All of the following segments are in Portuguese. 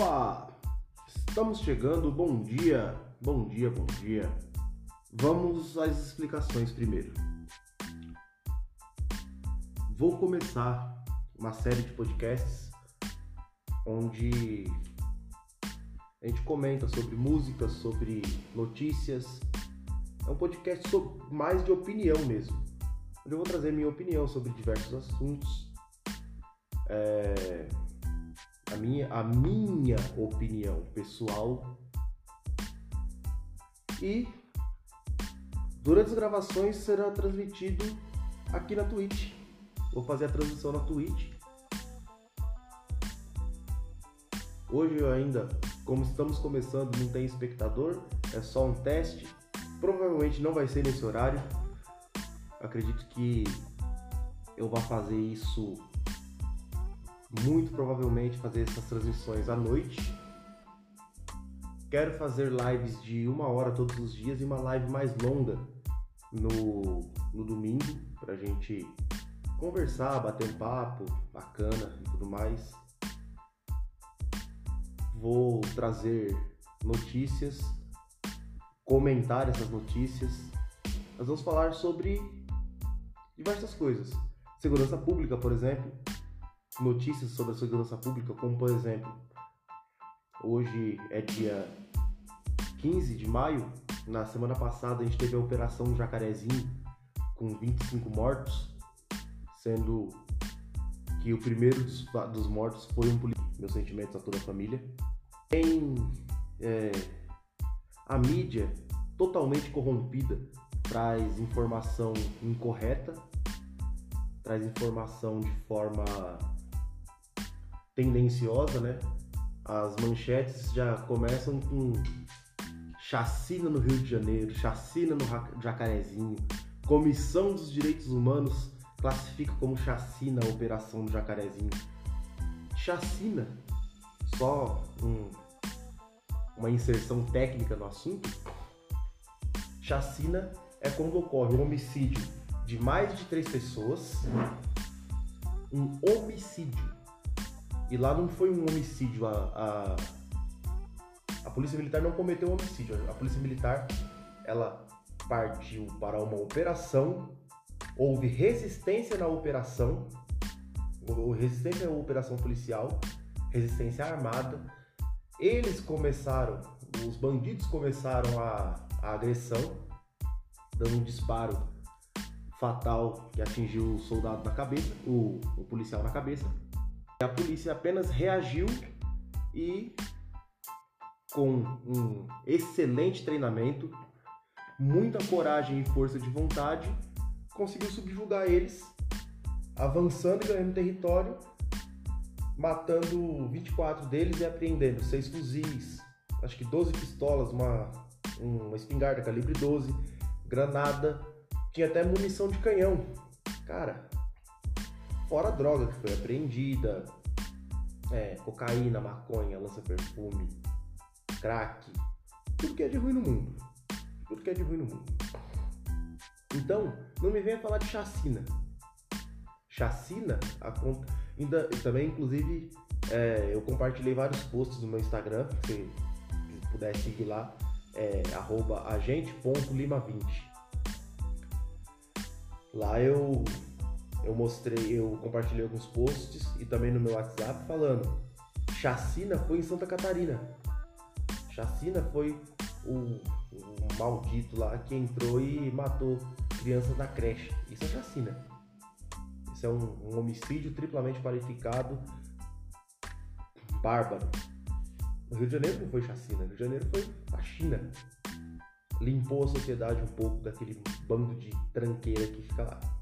Opa! Estamos chegando, bom dia, bom dia, bom dia. Vamos às explicações primeiro. Vou começar uma série de podcasts onde a gente comenta sobre música, sobre notícias. É um podcast mais de opinião mesmo. Onde eu vou trazer minha opinião sobre diversos assuntos. É, a minha, a minha opinião pessoal. E durante as gravações será transmitido aqui na Twitch. Vou fazer a transmissão na Twitch. Hoje ainda, como estamos começando, não tem espectador, é só um teste. Provavelmente não vai ser nesse horário. Acredito que eu vou fazer isso muito provavelmente fazer essas transmissões à noite. Quero fazer lives de uma hora todos os dias e uma live mais longa no, no domingo pra gente conversar, bater um papo bacana e tudo mais. Vou trazer notícias, comentar essas notícias. Nós vamos falar sobre diversas coisas. Segurança pública, por exemplo, notícias sobre a segurança pública, como por exemplo, hoje é dia 15 de maio, na semana passada a gente teve a Operação Jacarezinho com 25 mortos, sendo que o primeiro dos, dos mortos foi um policial. Meus sentimentos a toda a família. Tem é, a mídia totalmente corrompida, traz informação incorreta, traz informação de forma tendenciosa, né? As manchetes já começam com chacina no Rio de Janeiro, chacina no Jacarezinho, Comissão dos Direitos Humanos classifica como chacina a operação do Jacarezinho. Chacina, só um, uma inserção técnica no assunto. Chacina é quando ocorre um homicídio de mais de três pessoas, um homicídio e lá não foi um homicídio. A, a, a Polícia Militar não cometeu um homicídio. A Polícia Militar ela partiu para uma operação. Houve resistência na operação. Resistência à operação policial. Resistência armada. Eles começaram, os bandidos começaram a, a agressão, dando um disparo fatal que atingiu o soldado na cabeça, o, o policial na cabeça. A polícia apenas reagiu e, com um excelente treinamento, muita coragem e força de vontade, conseguiu subjugar eles, avançando e ganhando território, matando 24 deles e apreendendo seis fuzis, acho que 12 pistolas, uma, uma espingarda calibre 12, granada, tinha até munição de canhão. Cara, Fora a droga que foi apreendida, é, cocaína, maconha, lança-perfume, crack, tudo que é de ruim no mundo. Tudo que é de ruim no mundo. Então, não me venha falar de chacina. Chacina, a, ainda, também, inclusive, é, eu compartilhei vários posts no meu Instagram, se puder seguir lá, é agente.lima20. Lá eu mostrei, eu compartilhei alguns posts e também no meu WhatsApp falando chacina foi em Santa Catarina. Chacina foi o, o maldito lá que entrou e matou crianças na creche. Isso é chacina. Isso é um, um homicídio triplamente qualificado, bárbaro. No Rio de Janeiro não foi chacina, no Rio de Janeiro foi a China. Limpou a sociedade um pouco daquele bando de tranqueira que fica lá.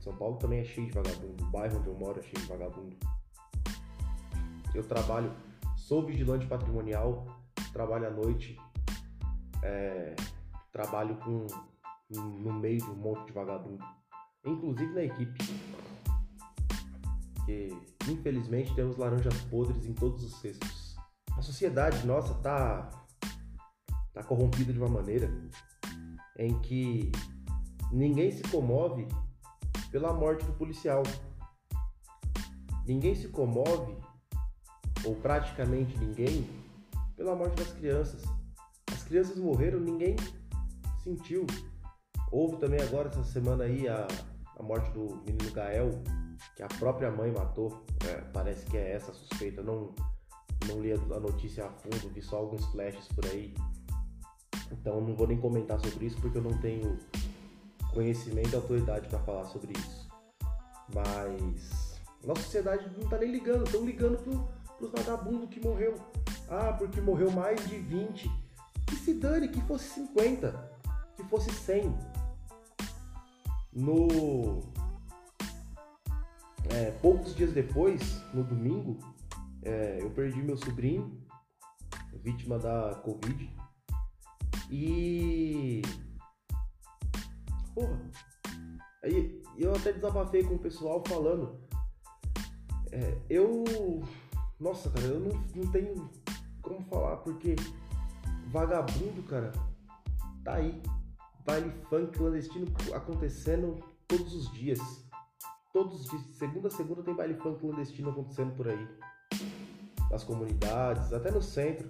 São Paulo também é cheio de vagabundo. O bairro onde eu moro é cheio de vagabundo. Eu trabalho, sou vigilante patrimonial, trabalho à noite, é, trabalho com no meio de um monte de vagabundo, inclusive na equipe. Que infelizmente temos laranjas podres em todos os cestos. A sociedade nossa tá tá corrompida de uma maneira em que ninguém se comove pela morte do policial. Ninguém se comove ou praticamente ninguém, pela morte das crianças. As crianças morreram, ninguém sentiu. Houve também agora essa semana aí a, a morte do menino Gael, que a própria mãe matou. É, parece que é essa a suspeita. Não, não li a notícia a fundo, vi só alguns flashes por aí. Então não vou nem comentar sobre isso porque eu não tenho conhecimento e autoridade para falar sobre isso. Mas nossa sociedade não tá nem ligando, estão ligando pro, pros vagabundos que morreu. Ah, porque morreu mais de 20. Que se dane, que fosse 50, que fosse 100 no é, poucos dias depois, no domingo, é, eu perdi meu sobrinho, vítima da Covid. E. Porra! Aí eu até desabafei com o pessoal falando. É, eu. Nossa, cara, eu não, não tenho como falar, porque vagabundo, cara, tá aí baile funk clandestino acontecendo todos os dias. Todos os dias, segunda a segunda tem baile funk clandestino acontecendo por aí. Nas comunidades, até no centro,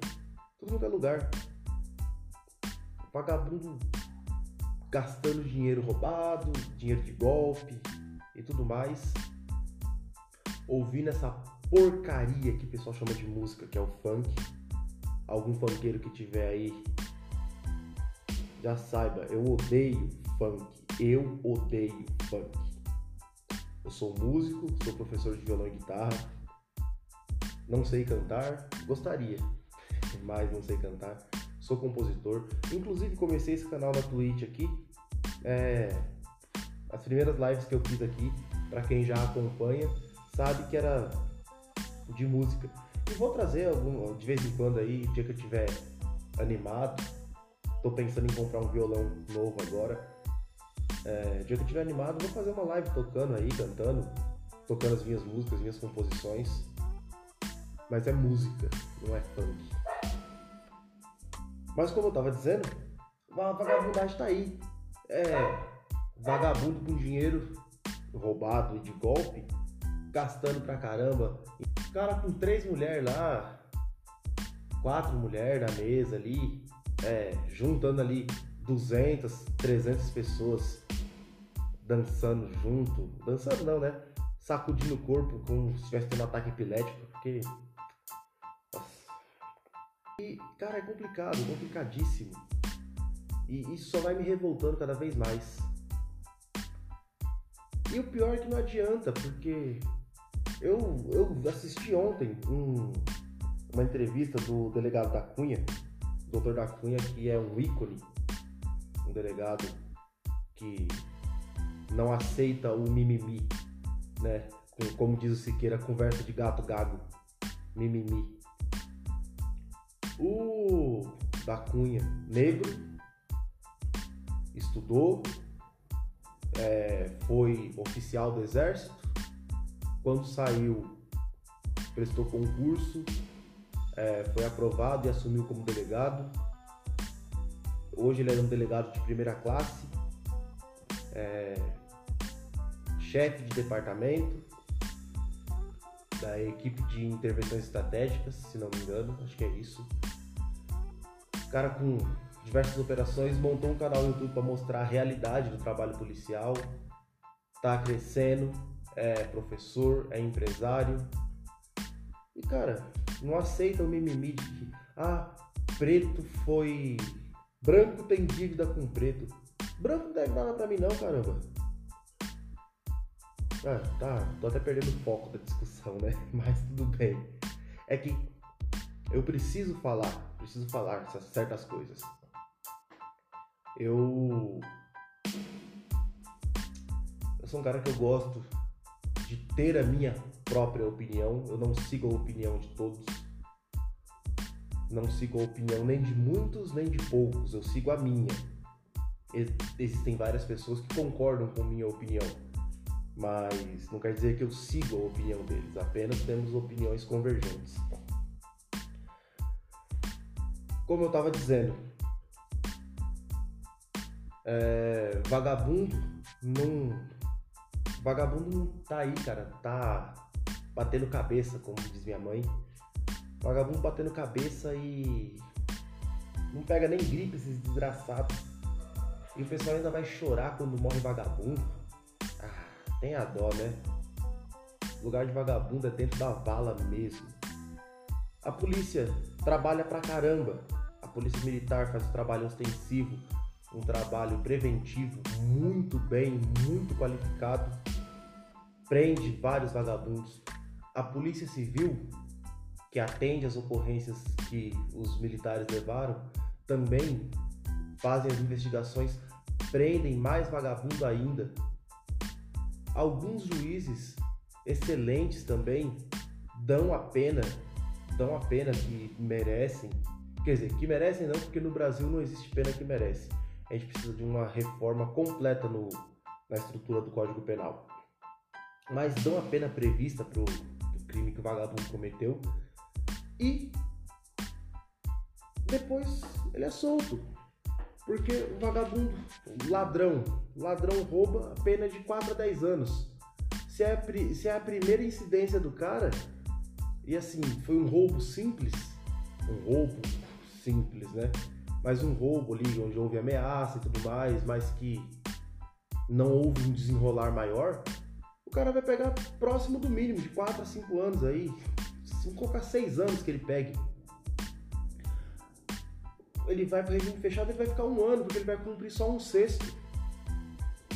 tudo quanto é lugar. Vagabundo gastando dinheiro roubado, dinheiro de golpe e tudo mais. Ouvindo essa porcaria que o pessoal chama de música, que é o funk. Algum funkeiro que tiver aí já saiba, eu odeio funk. Eu odeio funk. Eu sou músico, sou professor de violão e guitarra. Não sei cantar, gostaria, mas não sei cantar. Sou compositor. Inclusive comecei esse canal na Twitch aqui. É, as primeiras lives que eu fiz aqui, para quem já acompanha, sabe que era de música. E vou trazer algum, de vez em quando aí, dia que eu tiver animado, Tô pensando em comprar um violão novo agora. É, dia que eu estiver animado, vou fazer uma live tocando aí, cantando, tocando as minhas músicas, minhas composições. Mas é música, não é funk. Mas como eu tava dizendo, a vagabundagem tá aí. É vagabundo com dinheiro roubado e de golpe, gastando pra caramba. O cara com três mulheres lá, quatro mulheres na mesa ali, é, juntando ali 200, 300 pessoas dançando junto. Dançando não, né? Sacudindo o corpo como se estivesse tendo um ataque epilético, porque. E, cara, é complicado, complicadíssimo. E isso só vai me revoltando cada vez mais. E o pior é que não adianta, porque eu, eu assisti ontem um, uma entrevista do delegado da Cunha, Doutor da Cunha, que é um ícone, um delegado que não aceita o mimimi, né? Como diz o Siqueira, conversa de gato gago, mimimi. O da Cunha, negro, estudou, é, foi oficial do exército, quando saiu prestou concurso é, foi aprovado e assumiu como delegado. Hoje ele é um delegado de primeira classe, é, chefe de departamento da equipe de intervenções estratégicas, se não me engano, acho que é isso. Cara com diversas operações montou um canal no YouTube para mostrar a realidade do trabalho policial, está crescendo, é professor, é empresário. E cara, não aceita o mimimi de que, ah, preto foi. Branco tem dívida com preto. Branco não deve nada pra mim, não, caramba. Ah, tá, tô até perdendo o foco da discussão, né? Mas tudo bem. É que eu preciso falar, preciso falar certas coisas. Eu. Eu sou um cara que eu gosto de ter a minha própria opinião, eu não sigo a opinião de todos. Não sigo a opinião nem de muitos nem de poucos, eu sigo a minha. Existem várias pessoas que concordam com minha opinião, mas não quer dizer que eu sigo a opinião deles, apenas temos opiniões convergentes. Como eu estava dizendo, é, vagabundo não. Vagabundo não tá aí, cara. Tá batendo cabeça, como diz minha mãe, Vagabundo batendo cabeça e. Não pega nem gripe esses desgraçados. E o pessoal ainda vai chorar quando morre vagabundo. Ah, tem a dó, né? lugar de vagabundo é dentro da vala mesmo. A polícia trabalha pra caramba. Polícia militar faz um trabalho ostensivo, um trabalho preventivo muito bem, muito qualificado. Prende vários vagabundos. A polícia civil, que atende as ocorrências que os militares levaram, também fazem as investigações, prendem mais vagabundo ainda. Alguns juízes excelentes também dão a pena, dão a pena que merecem. Quer dizer, que merecem não, porque no Brasil não existe pena que merece. A gente precisa de uma reforma completa no, na estrutura do Código Penal. Mas dão a pena prevista para o crime que o vagabundo cometeu e depois ele é solto. Porque o vagabundo, ladrão, ladrão rouba a pena de 4 a 10 anos se é, se é a primeira incidência do cara, e assim, foi um roubo simples, um roubo simples, né? Mas um roubo ali onde houve ameaça e tudo mais, mas que não houve um desenrolar maior, o cara vai pegar próximo do mínimo, de 4 a 5 anos aí. Se colocar 6 anos que ele pegue. Ele vai para regime fechado, ele vai ficar um ano, porque ele vai cumprir só um sexto.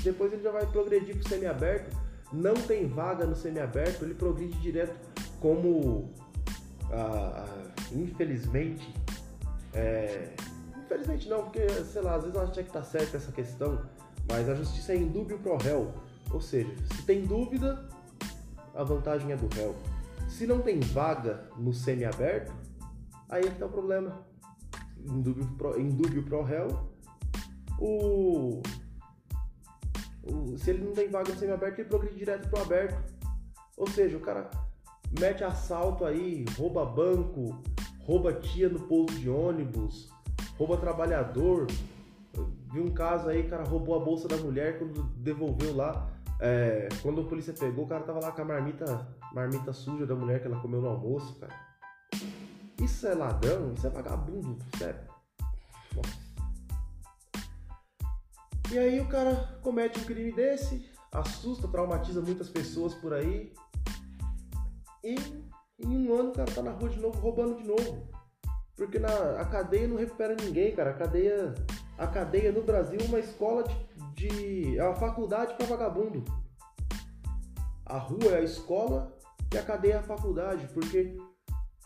Depois ele já vai progredir para o semiaberto não tem vaga no semiaberto, ele progride direto como, ah, ah, infelizmente, é, infelizmente não, porque, sei lá, às vezes eu acho que tá certa essa questão, mas a justiça é indúbio pro réu, ou seja, se tem dúvida, a vantagem é do réu. Se não tem vaga no semiaberto, aí é que tá o problema. Indúbio pro, indúbio pro réu, o se ele não tem vaga no semiaberto, ele progride direto pro aberto. Ou seja, o cara mete assalto aí, rouba banco, rouba tia no posto de ônibus, rouba trabalhador. vi um caso aí, cara roubou a bolsa da mulher quando devolveu lá. É, quando a polícia pegou, o cara tava lá com a marmita, marmita suja da mulher que ela comeu no almoço, cara. Isso é ladrão, isso é vagabundo, isso é. E aí o cara comete um crime desse, assusta, traumatiza muitas pessoas por aí. E em um ano o cara tá na rua de novo, roubando de novo. Porque na, a cadeia não recupera ninguém, cara. A cadeia, a cadeia no Brasil é uma escola de, de é uma faculdade para vagabundo. A rua é a escola e a cadeia é a faculdade, porque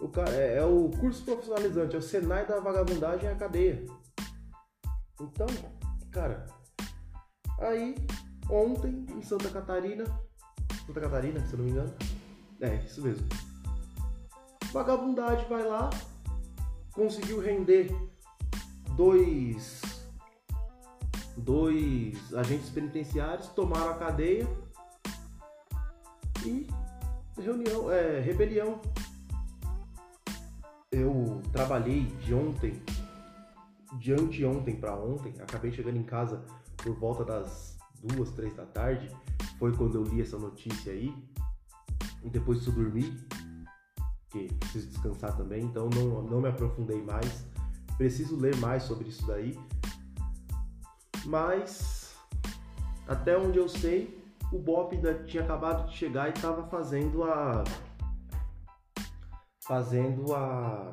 o cara é, é o curso profissionalizante, é o Senai da vagabundagem é a cadeia. Então, cara, Aí, ontem, em Santa Catarina, Santa Catarina, se eu não me engano, é, isso mesmo. Vagabundade vai lá, conseguiu render dois dois agentes penitenciários, tomaram a cadeia e reunião, é, rebelião. Eu trabalhei de ontem, de anteontem para ontem, acabei chegando em casa por volta das duas, três da tarde, foi quando eu li essa notícia aí. E depois disso dormi, que preciso descansar também, então não, não me aprofundei mais. Preciso ler mais sobre isso daí. Mas até onde eu sei, o Bop ainda tinha acabado de chegar e estava fazendo a fazendo a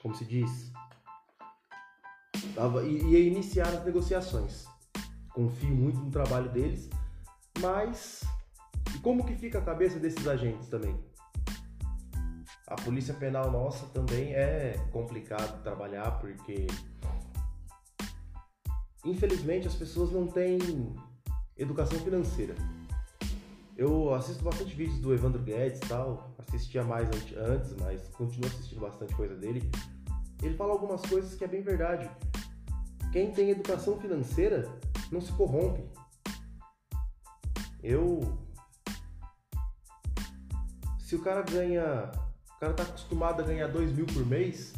como se diz tava, ia iniciar as negociações confio muito no trabalho deles, mas e como que fica a cabeça desses agentes também? A polícia penal nossa também é complicado trabalhar porque infelizmente as pessoas não têm educação financeira. Eu assisto bastante vídeos do Evandro Guedes e tal, assistia mais antes, mas continuo assistindo bastante coisa dele. Ele fala algumas coisas que é bem verdade. Quem tem educação financeira não se corrompe. Eu. Se o cara ganha. Cara tá acostumado a ganhar 2 mil por mês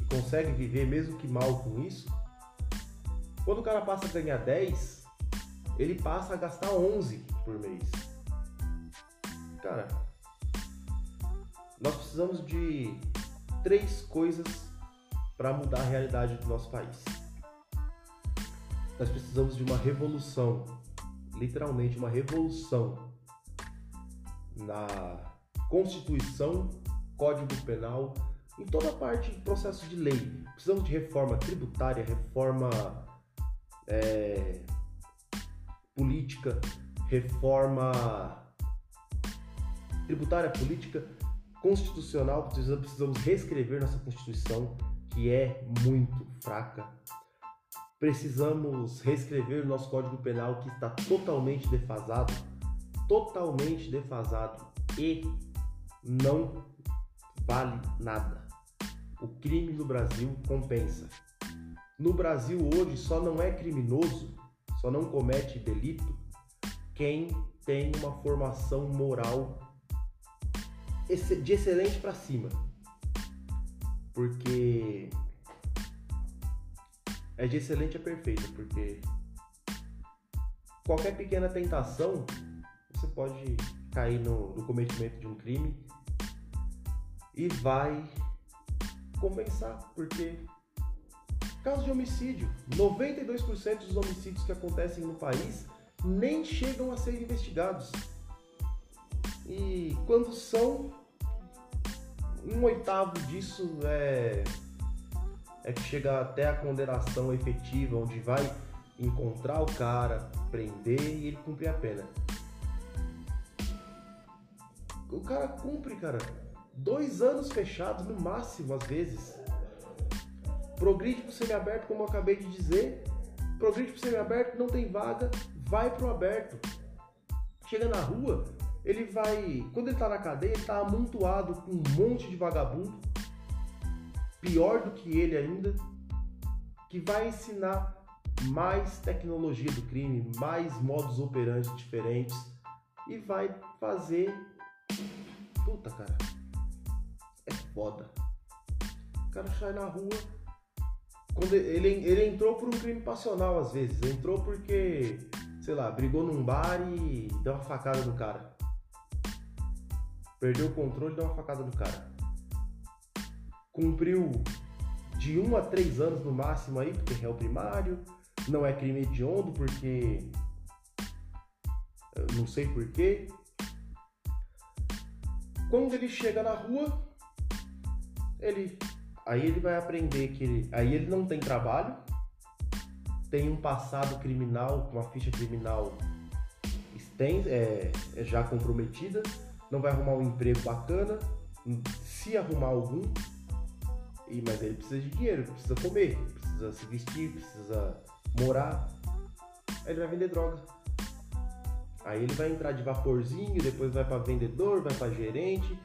e consegue viver mesmo que mal com isso. Quando o cara passa a ganhar 10, ele passa a gastar 11 por mês. Cara, nós precisamos de três coisas para mudar a realidade do nosso país. Nós precisamos de uma revolução, literalmente uma revolução na Constituição, Código Penal, em toda a parte de processo de lei. Precisamos de reforma tributária, reforma é, política, reforma tributária, política, constitucional. Precisamos reescrever nossa Constituição, que é muito fraca. Precisamos reescrever o nosso Código Penal, que está totalmente defasado totalmente defasado e não vale nada. O crime no Brasil compensa. No Brasil hoje só não é criminoso, só não comete delito quem tem uma formação moral de excelente para cima. Porque é de excelente a perfeita, porque qualquer pequena tentação você pode cair no, no cometimento de um crime e vai compensar, porque caso de homicídio, 92% dos homicídios que acontecem no país nem chegam a ser investigados. E quando são, um oitavo disso é, é que chega até a condenação efetiva, onde vai encontrar o cara, prender e ele cumprir a pena. O cara cumpre, cara. Dois anos fechados, no máximo, às vezes. Progride pro semiaberto, como eu acabei de dizer. Progride pro semiaberto, não tem vaga, vai pro aberto. Chega na rua, ele vai. Quando ele tá na cadeia, ele tá amontoado com um monte de vagabundo. Pior do que ele ainda. Que vai ensinar mais tecnologia do crime, mais modos operantes diferentes e vai fazer Puta, cara. Foda. O cara sai na rua. Quando ele, ele entrou por um crime passional às vezes. Entrou porque, sei lá, brigou num bar e deu uma facada no cara. Perdeu o controle e deu uma facada no cara. Cumpriu de 1 um a 3 anos no máximo aí, porque é o primário. Não é crime hediondo, porque. Não sei porquê. Quando ele chega na rua, ele aí ele vai aprender que ele, aí ele não tem trabalho, tem um passado criminal, uma ficha criminal tem, é, é já comprometida, não vai arrumar um emprego bacana, se arrumar algum, e, mas ele precisa de dinheiro, precisa comer, precisa se vestir, precisa morar, aí ele vai vender droga. Aí ele vai entrar de vaporzinho, depois vai para vendedor, vai para gerente,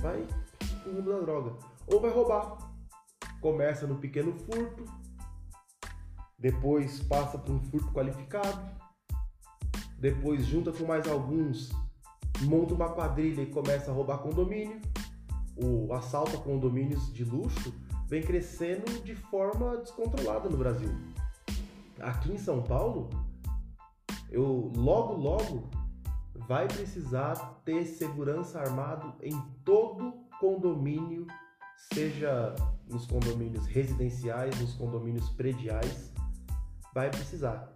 vai pro mundo da droga. Ou vai roubar. Começa no pequeno furto, depois passa para um furto qualificado, depois junta com mais alguns, monta uma quadrilha e começa a roubar condomínio. O assalto a condomínios de luxo vem crescendo de forma descontrolada no Brasil. Aqui em São Paulo, eu logo logo vai precisar ter segurança armado em todo condomínio, seja nos condomínios residenciais, nos condomínios prediais, vai precisar.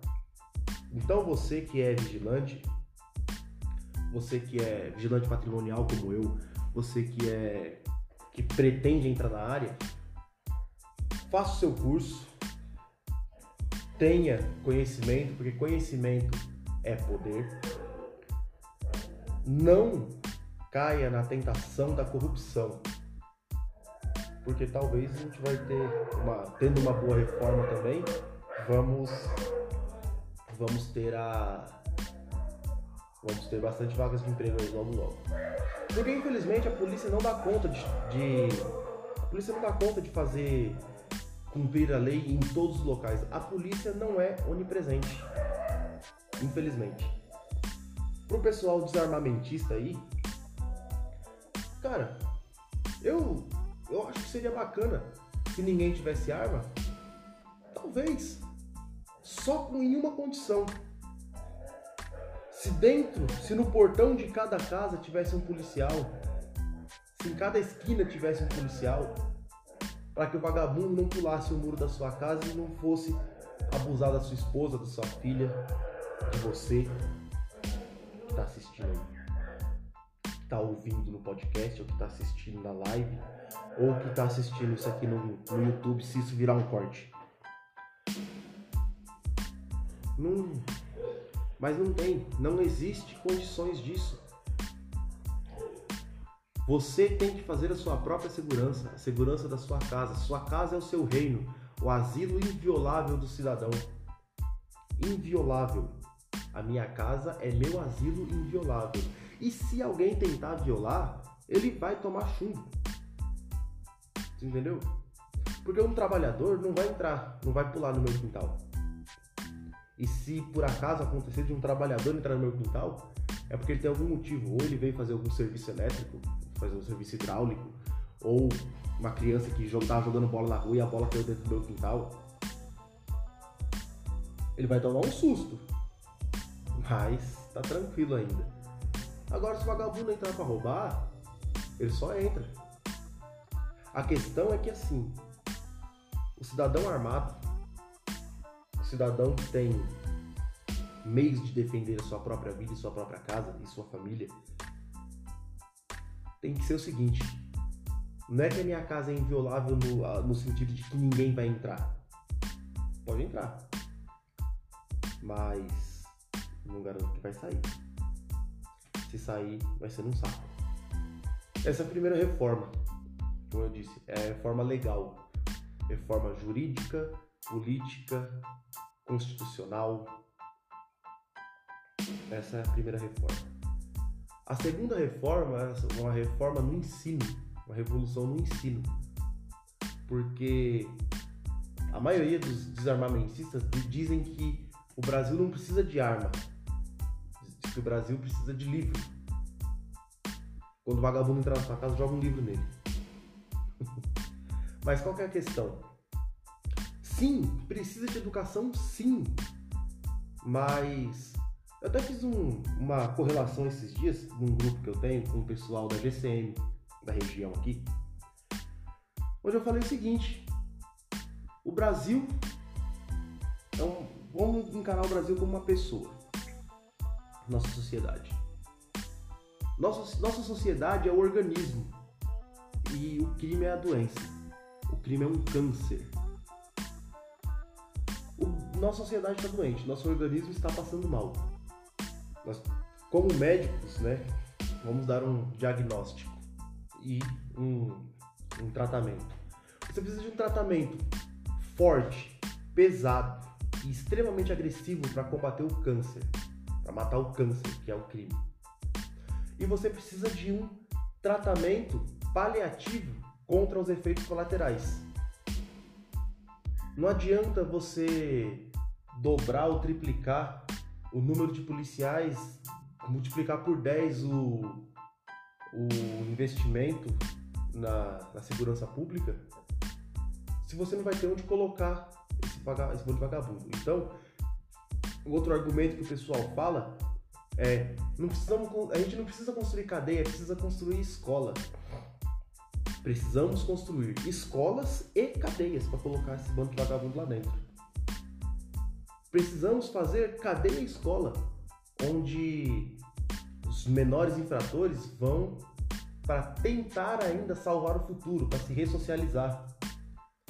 Então você que é vigilante, você que é vigilante patrimonial como eu, você que é que pretende entrar na área, faça o seu curso, tenha conhecimento, porque conhecimento é poder. Não caia na tentação da corrupção. Porque talvez a gente vai ter uma tendo uma boa reforma também, vamos vamos ter a vamos ter bastante vagas de emprego aí logo logo. Porque infelizmente a polícia não dá conta de, de a polícia não dá conta de fazer cumprir a lei em todos os locais. A polícia não é onipresente, infelizmente. Pro pessoal desarmamentista aí, cara, eu eu acho que seria bacana se ninguém tivesse arma. Talvez só com uma condição. Se dentro, se no portão de cada casa tivesse um policial, se em cada esquina tivesse um policial, para que o vagabundo não pulasse o muro da sua casa e não fosse abusar da sua esposa, da sua filha, de você que está assistindo aí, está ouvindo no podcast, ou que está assistindo na live, ou que está assistindo isso aqui no, no YouTube, se isso virar um corte. Não, mas não tem, não existe condições disso. Você tem que fazer a sua própria segurança, a segurança da sua casa. Sua casa é o seu reino, o asilo inviolável do cidadão. Inviolável. A minha casa é meu asilo inviolável. E se alguém tentar violar, ele vai tomar chumbo. Entendeu? Porque um trabalhador não vai entrar, não vai pular no meu quintal. E se por acaso acontecer de um trabalhador entrar no meu quintal, é porque ele tem algum motivo. Ou ele veio fazer algum serviço elétrico, fazer um serviço hidráulico, ou uma criança que estava jogando bola na rua e a bola caiu dentro do meu quintal. Ele vai tomar um susto. Mas tá tranquilo ainda. Agora, se o vagabundo entrar para roubar, ele só entra. A questão é que assim, o cidadão armado, o cidadão que tem meios de defender a sua própria vida sua própria casa e sua família, tem que ser o seguinte: não é que a minha casa é inviolável no, no sentido de que ninguém vai entrar. Pode entrar. Mas não garanto que vai sair. Se sair, vai ser num saco. Essa é a primeira reforma. Como eu disse, é a reforma legal. Reforma jurídica, política, constitucional. Essa é a primeira reforma. A segunda reforma é uma reforma no ensino, uma revolução no ensino. Porque a maioria dos desarmamentistas dizem que o Brasil não precisa de arma, que o Brasil precisa de livro. Quando o vagabundo entrar na sua casa, joga um livro nele. Mas qual é a questão? Sim, precisa de educação, sim. Mas eu até fiz um, uma correlação esses dias num grupo que eu tenho com o pessoal da GCM da região aqui, onde eu falei o seguinte: o Brasil é um, vamos encarar o Brasil como uma pessoa, nossa sociedade. Nossa, nossa sociedade é o organismo e o crime é a doença. O crime é um câncer. O, nossa sociedade está doente, nosso organismo está passando mal nós, como médicos, né, vamos dar um diagnóstico e um, um tratamento. Você precisa de um tratamento forte, pesado e extremamente agressivo para combater o câncer, para matar o câncer, que é o crime. E você precisa de um tratamento paliativo contra os efeitos colaterais. Não adianta você dobrar ou triplicar o número de policiais, multiplicar por 10 o, o investimento na, na segurança pública, se você não vai ter onde colocar esse, esse vagabundo. Então, o outro argumento que o pessoal fala é não precisamos, a gente não precisa construir cadeia, precisa construir escola. Precisamos construir escolas e cadeias para colocar esse bando de vagabundo lá dentro. Precisamos fazer cadeia escola, onde os menores infratores vão para tentar ainda salvar o futuro, para se ressocializar.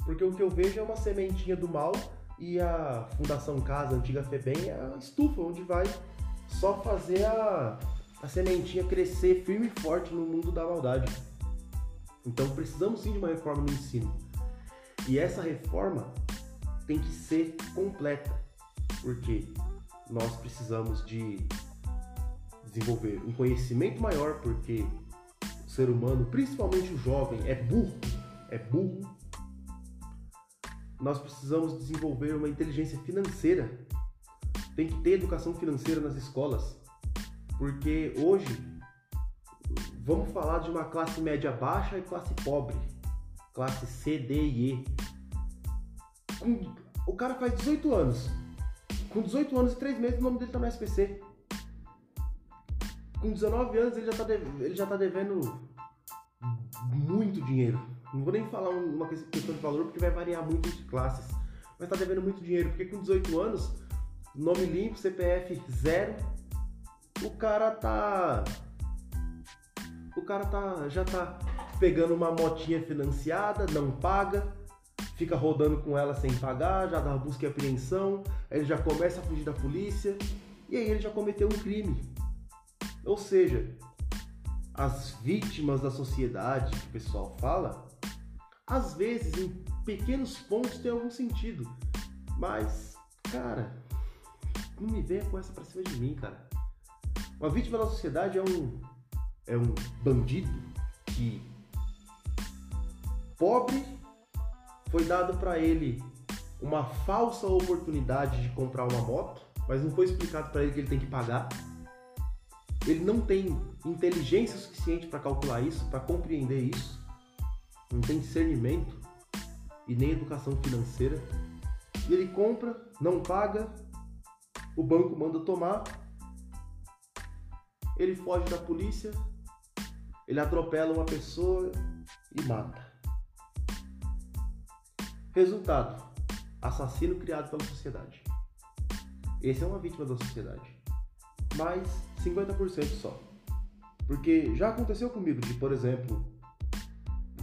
Porque o que eu vejo é uma sementinha do mal e a Fundação Casa, a antiga FEBEM, é a estufa onde vai só fazer a, a sementinha crescer firme e forte no mundo da maldade. Então precisamos sim de uma reforma no ensino. E essa reforma tem que ser completa porque nós precisamos de desenvolver um conhecimento maior, porque o ser humano, principalmente o jovem, é burro, é burro. Nós precisamos desenvolver uma inteligência financeira. Tem que ter educação financeira nas escolas, porque hoje vamos falar de uma classe média baixa e classe pobre, classe C, D e E. O cara faz 18 anos, com 18 anos e 3 meses, o nome dele tá no SPC. Com 19 anos, ele já tá, ele já tá devendo muito dinheiro. Não vou nem falar uma questão de valor porque vai variar muito entre classes. Mas tá devendo muito dinheiro, porque com 18 anos, nome limpo, CPF zero, o cara tá. O cara tá. já tá pegando uma motinha financiada, não paga, fica rodando com ela sem pagar, já dá busca e apreensão, aí ele já começa a fugir da polícia, e aí ele já cometeu um crime. Ou seja, as vítimas da sociedade que o pessoal fala, às vezes em pequenos pontos tem algum sentido. Mas, cara, não me venha com essa pra cima de mim, cara. Uma vítima da sociedade é um é um bandido que pobre foi dado para ele uma falsa oportunidade de comprar uma moto, mas não foi explicado para ele que ele tem que pagar. Ele não tem inteligência suficiente para calcular isso, para compreender isso. Não tem discernimento e nem educação financeira. E ele compra, não paga, o banco manda tomar, ele foge da polícia, ele atropela uma pessoa e mata. Resultado: assassino criado pela sociedade. Esse é uma vítima da sociedade. Mas 50% só. Porque já aconteceu comigo de, por exemplo,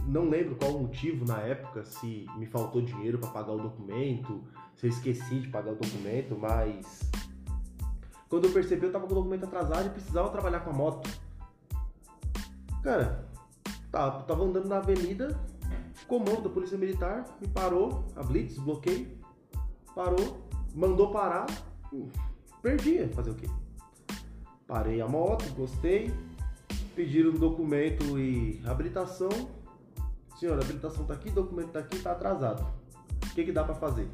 não lembro qual o motivo na época, se me faltou dinheiro para pagar o documento, se eu esqueci de pagar o documento, mas quando eu percebi eu tava com o documento atrasado e precisava trabalhar com a moto. Cara, tá, tava andando na avenida, comando da Polícia Militar me parou, a Blitz, bloqueio, parou, mandou parar, perdia, fazer o quê? Parei a moto, gostei, pediram um documento e habilitação. Senhora, a habilitação tá aqui, documento tá aqui, tá atrasado. O que que dá para fazer?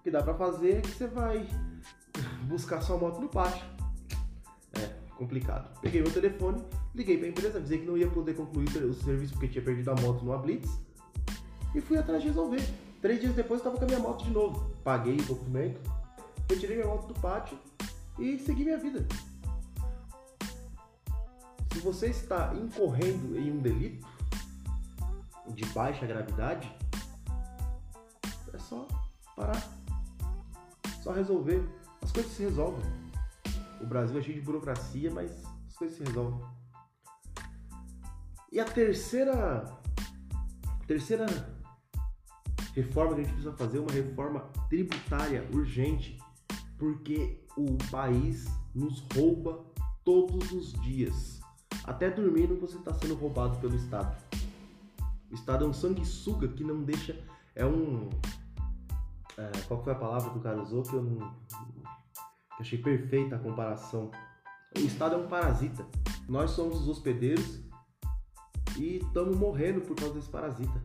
O que dá para fazer é que você vai buscar sua moto no pátio. É, complicado. Peguei meu telefone, liguei para a empresa, avisei que não ia poder concluir o serviço porque tinha perdido a moto numa blitz e fui atrás de resolver. Três dias depois estava com a minha moto de novo. Paguei o documento, retirei minha moto do pátio e segui minha vida. Se você está incorrendo em um delito de baixa gravidade, é só parar, só resolver. As coisas se resolvem. O Brasil é cheio de burocracia, mas as coisas se resolvem. E a terceira terceira reforma que a gente precisa fazer é uma reforma tributária urgente, porque o país nos rouba todos os dias. Até dormindo você está sendo roubado pelo Estado. O Estado é um sanguessuga que não deixa. É um. É, qual foi a palavra que o cara usou que eu não. Que achei perfeita a comparação. O Estado é um parasita. Nós somos os hospedeiros e estamos morrendo por causa desse parasita.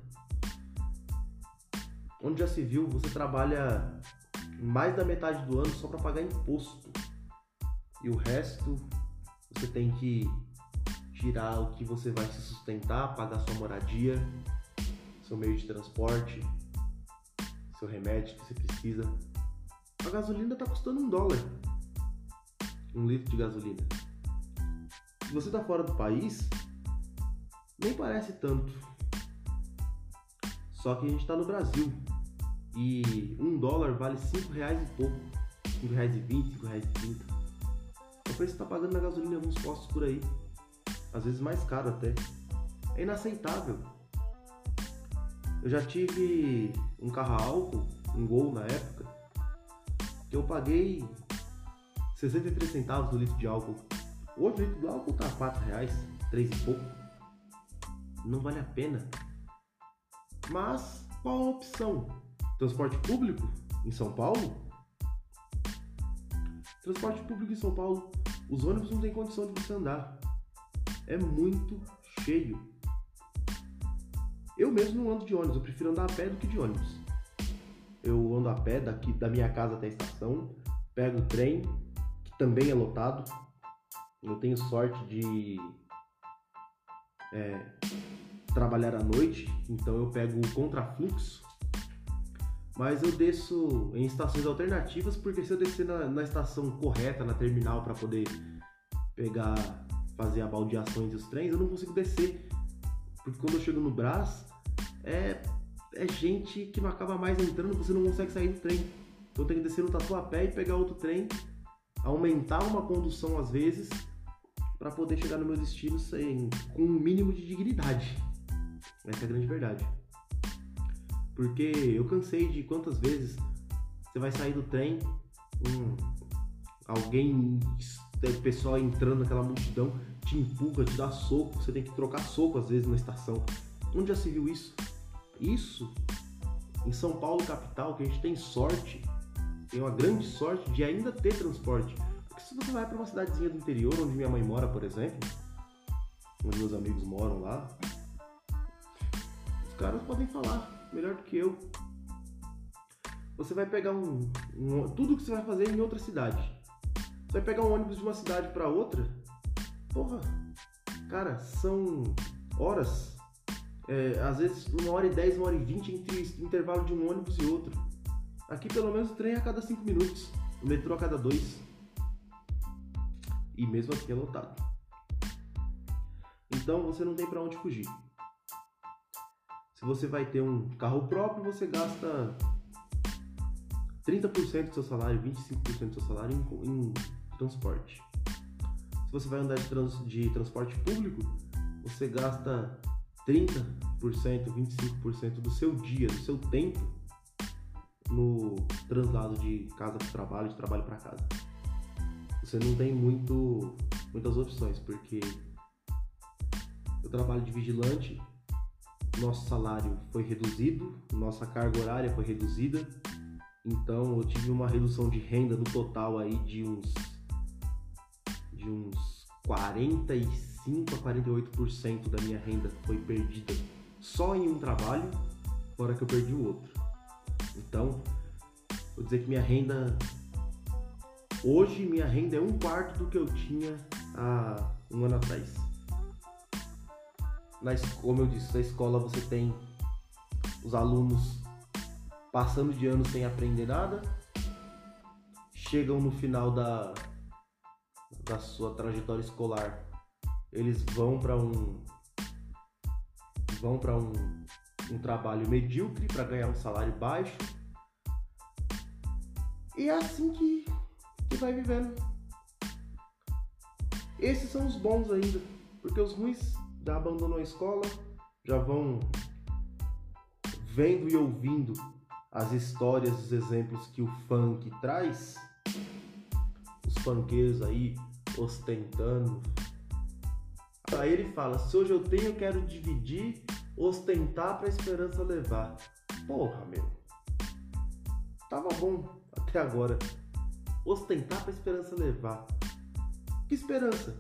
Onde já se viu, você trabalha mais da metade do ano só para pagar imposto. E o resto você tem que tirar o que você vai se sustentar, pagar sua moradia, seu meio de transporte, seu remédio que você precisa. A gasolina está custando um dólar. Um litro de gasolina. Se você está fora do país, nem parece tanto. Só que a gente está no Brasil e um dólar vale cinco reais e pouco, cinco reais e vinte, cinco reais e trinta. O preço que está pagando na gasolina em alguns postos por aí, às vezes mais caro até. É inaceitável. Eu já tive um carro álcool, um Gol na época, que eu paguei 63 centavos do litro de álcool. Hoje o litro de álcool tá 4 reais, 3 e pouco. Não vale a pena. Mas qual a opção? Transporte público em São Paulo? Transporte público em São Paulo, os ônibus não têm condição de você andar. É muito cheio. Eu mesmo não ando de ônibus, eu prefiro andar a pé do que de ônibus. Eu ando a pé daqui da minha casa até a estação, pego o trem, que também é lotado. Eu tenho sorte de é, trabalhar à noite, então eu pego o contrafluxo mas eu desço em estações alternativas, porque se eu descer na, na estação correta, na terminal, para poder pegar, fazer a baldeação entre os trens, eu não consigo descer. Porque quando eu chego no Brás, é, é gente que não acaba mais entrando, você não consegue sair do trem. Então tem que descer no Tatuapé e pegar outro trem, aumentar uma condução às vezes, para poder chegar no meu destino sem, com um mínimo de dignidade. Essa é a grande verdade. Porque eu cansei de quantas vezes você vai sair do trem, um, alguém, o pessoal entrando naquela multidão, te empurra, te dá soco, você tem que trocar soco às vezes na estação. Onde já se viu isso? Isso em São Paulo capital, que a gente tem sorte, tem uma grande sorte de ainda ter transporte. Porque se você vai para uma cidadezinha do interior, onde minha mãe mora, por exemplo, onde meus amigos moram lá, os caras podem falar melhor do que eu você vai pegar um, um, tudo que você vai fazer em outra cidade. Você vai pegar um ônibus de uma cidade para outra. Porra, cara, são horas. É, às vezes uma hora e dez, uma hora e vinte entre intervalo de um ônibus e outro. Aqui pelo menos o trem é a cada cinco minutos, o metrô a cada dois. E mesmo assim é lotado. Então você não tem para onde fugir. Se você vai ter um carro próprio, você gasta 30% do seu salário, 25% do seu salário em, em, transporte. Se você vai andar de, trans, de transporte público, você gasta 30%, 25% do seu dia, do seu tempo no translado de casa para trabalho, de trabalho para casa. Você não tem muito, muitas opções, porque eu trabalho de vigilante, nosso salário foi reduzido, nossa carga horária foi reduzida, então eu tive uma redução de renda no total aí de uns de uns 45 a 48% da minha renda foi perdida só em um trabalho, fora que eu perdi o outro. Então, vou dizer que minha renda hoje minha renda é um quarto do que eu tinha há um ano atrás. Na, como eu disse, na escola você tem os alunos passando de ano sem aprender nada, chegam no final da, da sua trajetória escolar, eles vão para um vão para um, um trabalho medíocre para ganhar um salário baixo. E é assim que, que vai vivendo. Esses são os bons ainda, porque os ruins já abandonam a escola, já vão vendo e ouvindo as histórias, os exemplos que o funk traz, os funkeiros aí ostentando. Aí ele fala: se hoje eu tenho, eu quero dividir, ostentar para a esperança levar. Porra, meu. Tava bom até agora. Ostentar para a esperança levar. Que esperança?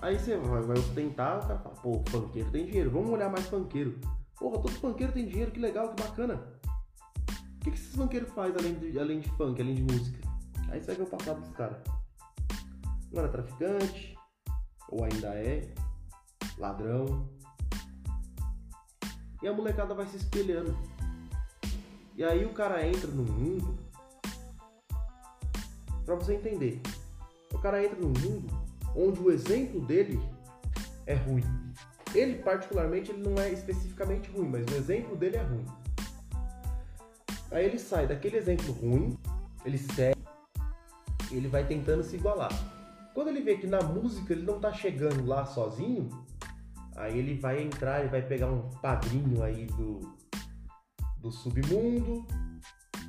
Aí você vai, vai ostentar, o cara fala: pô, funkeiro tem dinheiro, vamos olhar mais funkeiro. Porra, todo funkeiro tem dinheiro, que legal, que bacana. O que, que esses funkeiros fazem além de, além de funk, além de música? Aí você vai ver o passado dos caras. Não era traficante, ou ainda é, ladrão. E a molecada vai se espelhando. E aí o cara entra no mundo. Pra você entender. O cara entra no mundo onde o exemplo dele é ruim. Ele, particularmente, ele não é especificamente ruim, mas o exemplo dele é ruim. Aí ele sai daquele exemplo ruim, ele segue, ele vai tentando se igualar. Quando ele vê que na música ele não tá chegando lá sozinho, aí ele vai entrar, ele vai pegar um padrinho aí do, do submundo,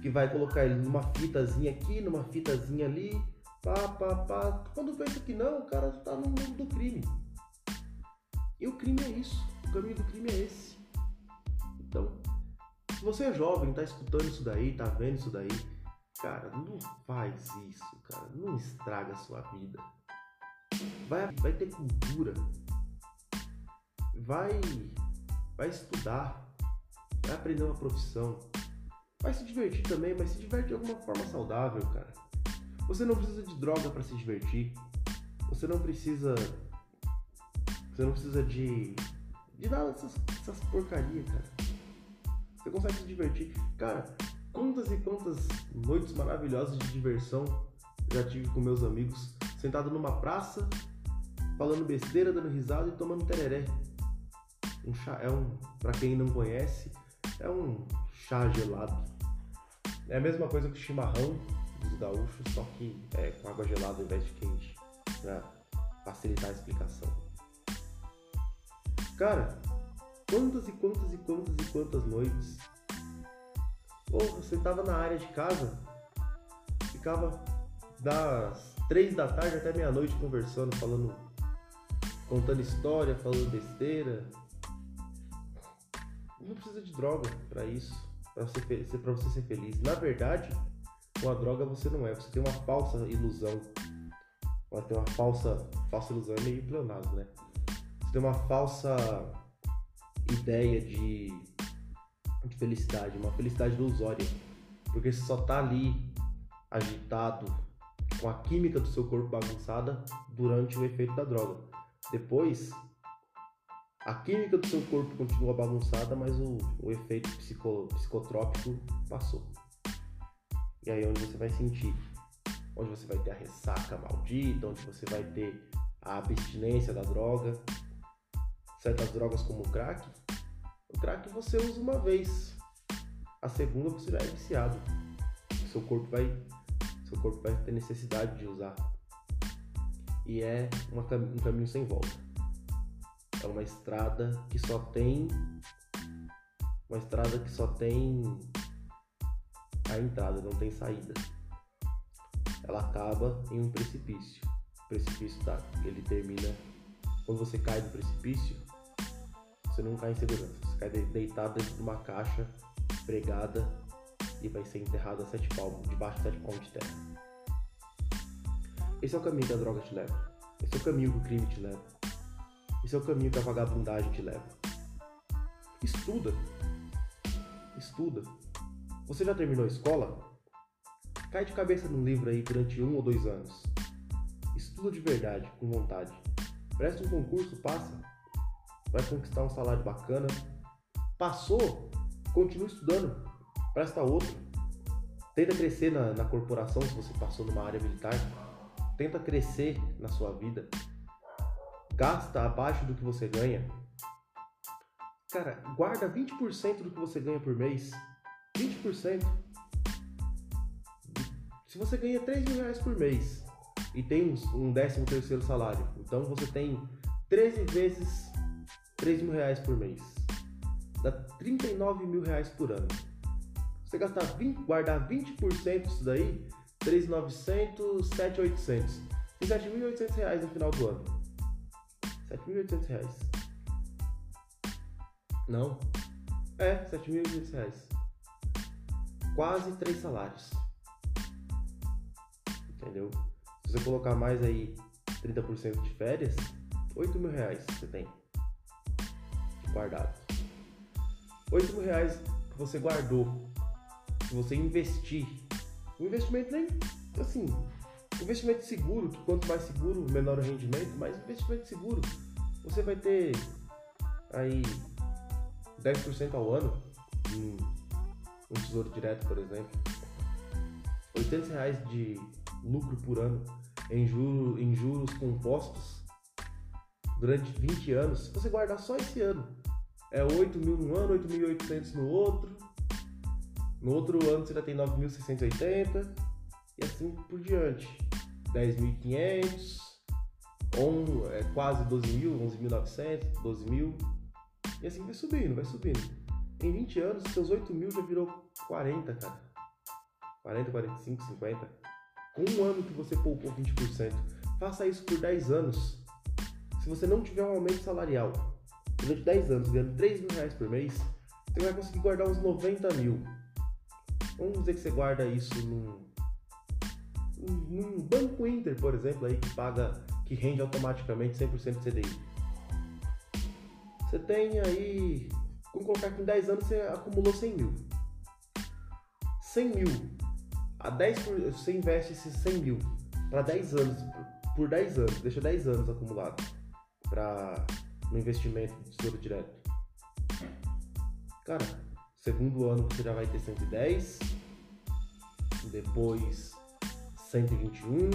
que vai colocar ele numa fitazinha aqui, numa fitazinha ali, pá, pá, pá. Quando pensa que não, o cara tá no mundo do crime. E o crime é isso. O caminho do crime é esse. Então, se você é jovem, tá escutando isso daí, tá vendo isso daí, cara, não faz isso, cara. Não estraga a sua vida. Vai, vai ter cultura. Vai, vai estudar. Vai aprender uma profissão. Vai se divertir também, mas se diverte de alguma forma saudável, cara. Você não precisa de droga para se divertir. Você não precisa você não precisa de. de nada dessas, dessas porcarias, cara. Você consegue se divertir. Cara, quantas e quantas noites maravilhosas de diversão já tive com meus amigos, sentado numa praça, falando besteira, dando risada e tomando tereré. um chá, é um, para quem não conhece, é um chá gelado. É a mesma coisa que chimarrão dos gaúchos, só que é com água gelada ao invés de quente, pra facilitar a explicação. Cara, quantas e quantas e quantas e quantas noites Porra, você tava na área de casa, ficava das três da tarde até meia-noite conversando, falando, contando história, falando besteira. Não precisa de droga para isso, para você, pra você ser feliz. Na verdade, com a droga você não é, você tem uma falsa ilusão. Você tem uma falsa, falsa ilusão é meio pleonasmo, né? Você tem uma falsa ideia de de felicidade, uma felicidade ilusória. Porque você só tá ali agitado, com a química do seu corpo bagunçada durante o efeito da droga. Depois, a química do seu corpo continua bagunçada, mas o, o efeito psico, psicotrópico passou. E aí é onde você vai sentir, onde você vai ter a ressaca maldita, onde você vai ter a abstinência da droga, certas drogas como o crack, o crack você usa uma vez. A segunda você já é viciado. Seu corpo vai, seu corpo vai ter necessidade de usar. E é uma, um caminho sem volta. É uma estrada que só tem uma estrada que só tem a entrada, não tem saída. Ela acaba em um precipício. O precipício tá, ele termina quando você cai do precipício, você não cai em segurança. Você cai deitado dentro de uma caixa pregada e vai ser enterrado a sete palmos, debaixo de sete palmos de terra. Esse é o caminho que a droga te leva. Esse é o caminho que o crime te leva. Esse é o caminho que a vagabundagem te leva. Estuda. Estuda. Você já terminou a escola? Cai de cabeça num livro aí durante um ou dois anos. Estuda de verdade, com vontade. Presta um concurso, passa vai conquistar um salário bacana. Passou, continua estudando, presta outro. Tenta crescer na, na corporação se você passou numa área militar. Tenta crescer na sua vida. Gasta abaixo do que você ganha. Cara, guarda 20% do que você ganha por mês. 20%. Se você ganha 3 mil reais por mês e tem um décimo terceiro salário, então você tem 13 vezes 3 mil reais por mês. Dá 39 mil reais por ano. Você gastar 20, guardar 20% disso daí, 3.900, 7.800. E 7.800 reais no final do ano. 7.800 reais. Não. É, 7.800 reais. Quase 3 salários. Entendeu? Se você colocar mais aí 30% de férias, 8 mil reais você tem guardado. 8 mil reais que você guardou, que você investir. O investimento nem assim, investimento seguro, que quanto mais seguro, menor o rendimento, mais investimento seguro. Você vai ter aí 10% ao ano em um tesouro direto, por exemplo. 800 reais de lucro por ano em, em juros compostos durante 20 anos. Se você guardar só esse ano, é 8 mil num ano, 8.800 no outro. No outro ano você já tem 9.680 e assim por diante. 10.500, é, quase 12 mil, 11.900, 12 mil. E assim vai subindo, vai subindo. Em 20 anos, seus 8 mil já virou 40, cara. 40, 45, 50. Com um ano que você poupou 20%. Faça isso por 10 anos. Se você não tiver um aumento salarial, durante 10 anos, ganhando 3 mil reais por mês, você vai conseguir guardar uns 90 mil. Vamos dizer que você guarda isso num, num Banco Inter, por exemplo, aí que paga, que rende automaticamente 100% de CDI. Você tem aí, vamos colocar que em 10 anos você acumulou 100 mil. 100 mil. A 10 por, você investe esses 100 mil para 10 anos, por 10 anos, deixa 10 anos acumulado para no investimento de tesouro direto? Cara, segundo ano você já vai ter 110, depois 121,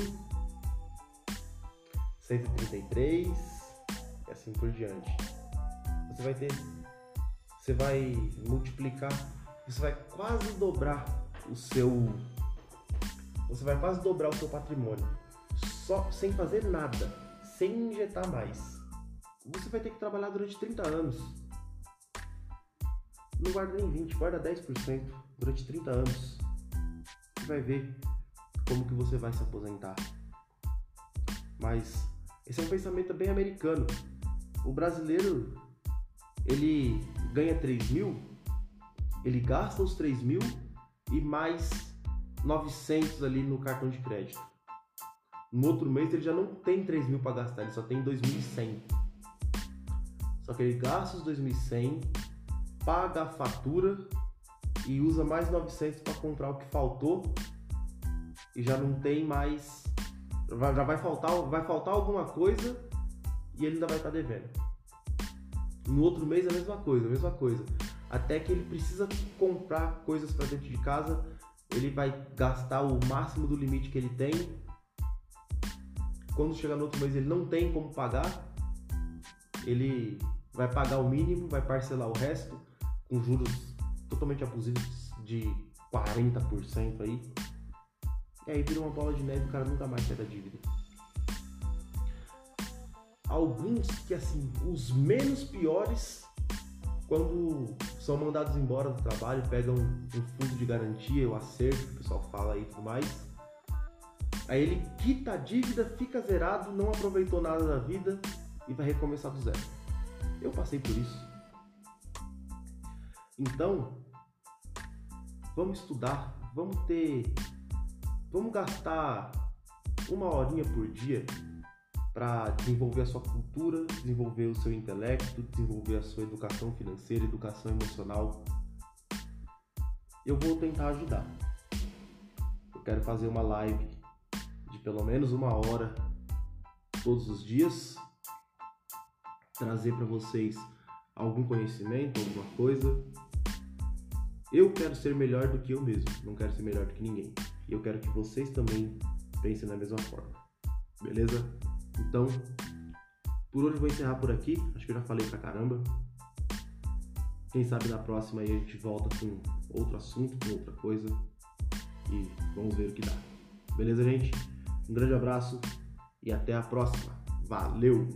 133 e assim por diante. Você vai ter. Você vai multiplicar, você vai quase dobrar o seu. Você vai quase dobrar o seu patrimônio. Só sem fazer nada, sem injetar mais. Você vai ter que trabalhar durante 30 anos. Não guarda nem 20, guarda 10% durante 30 anos. Você vai ver como que você vai se aposentar. Mas esse é um pensamento bem americano. O brasileiro, ele ganha 3 mil, ele gasta os 3 mil e mais 900 ali no cartão de crédito. No outro mês ele já não tem 3 mil para gastar, ele só tem 2.100. Só que ele gasta os 2.100, paga a fatura e usa mais 900 para comprar o que faltou e já não tem mais. Já vai faltar, vai faltar alguma coisa e ele ainda vai estar tá devendo. No outro mês a mesma coisa, a mesma coisa. Até que ele precisa comprar coisas para dentro de casa, ele vai gastar o máximo do limite que ele tem. Quando chegar no outro mês ele não tem como pagar, ele vai pagar o mínimo, vai parcelar o resto com juros totalmente abusivos de 40% aí. E aí vira uma bola de neve e o cara nunca mais sai da dívida. Alguns que, assim, os menos piores, quando são mandados embora do trabalho, pegam um fundo de garantia, o acerto, que o pessoal fala aí e tudo mais. Aí ele quita a dívida, fica zerado, não aproveitou nada da vida e vai recomeçar do zero. Eu passei por isso. Então, vamos estudar, vamos ter Vamos gastar uma horinha por dia para desenvolver a sua cultura, desenvolver o seu intelecto, desenvolver a sua educação financeira, educação emocional. Eu vou tentar ajudar. Eu quero fazer uma live de pelo menos uma hora todos os dias, trazer para vocês algum conhecimento, alguma coisa. Eu quero ser melhor do que eu mesmo, não quero ser melhor do que ninguém. E eu quero que vocês também pensem da mesma forma. Beleza? Então, por hoje eu vou encerrar por aqui. Acho que eu já falei pra caramba. Quem sabe na próxima aí a gente volta com outro assunto, com outra coisa. E vamos ver o que dá. Beleza, gente? Um grande abraço e até a próxima. Valeu!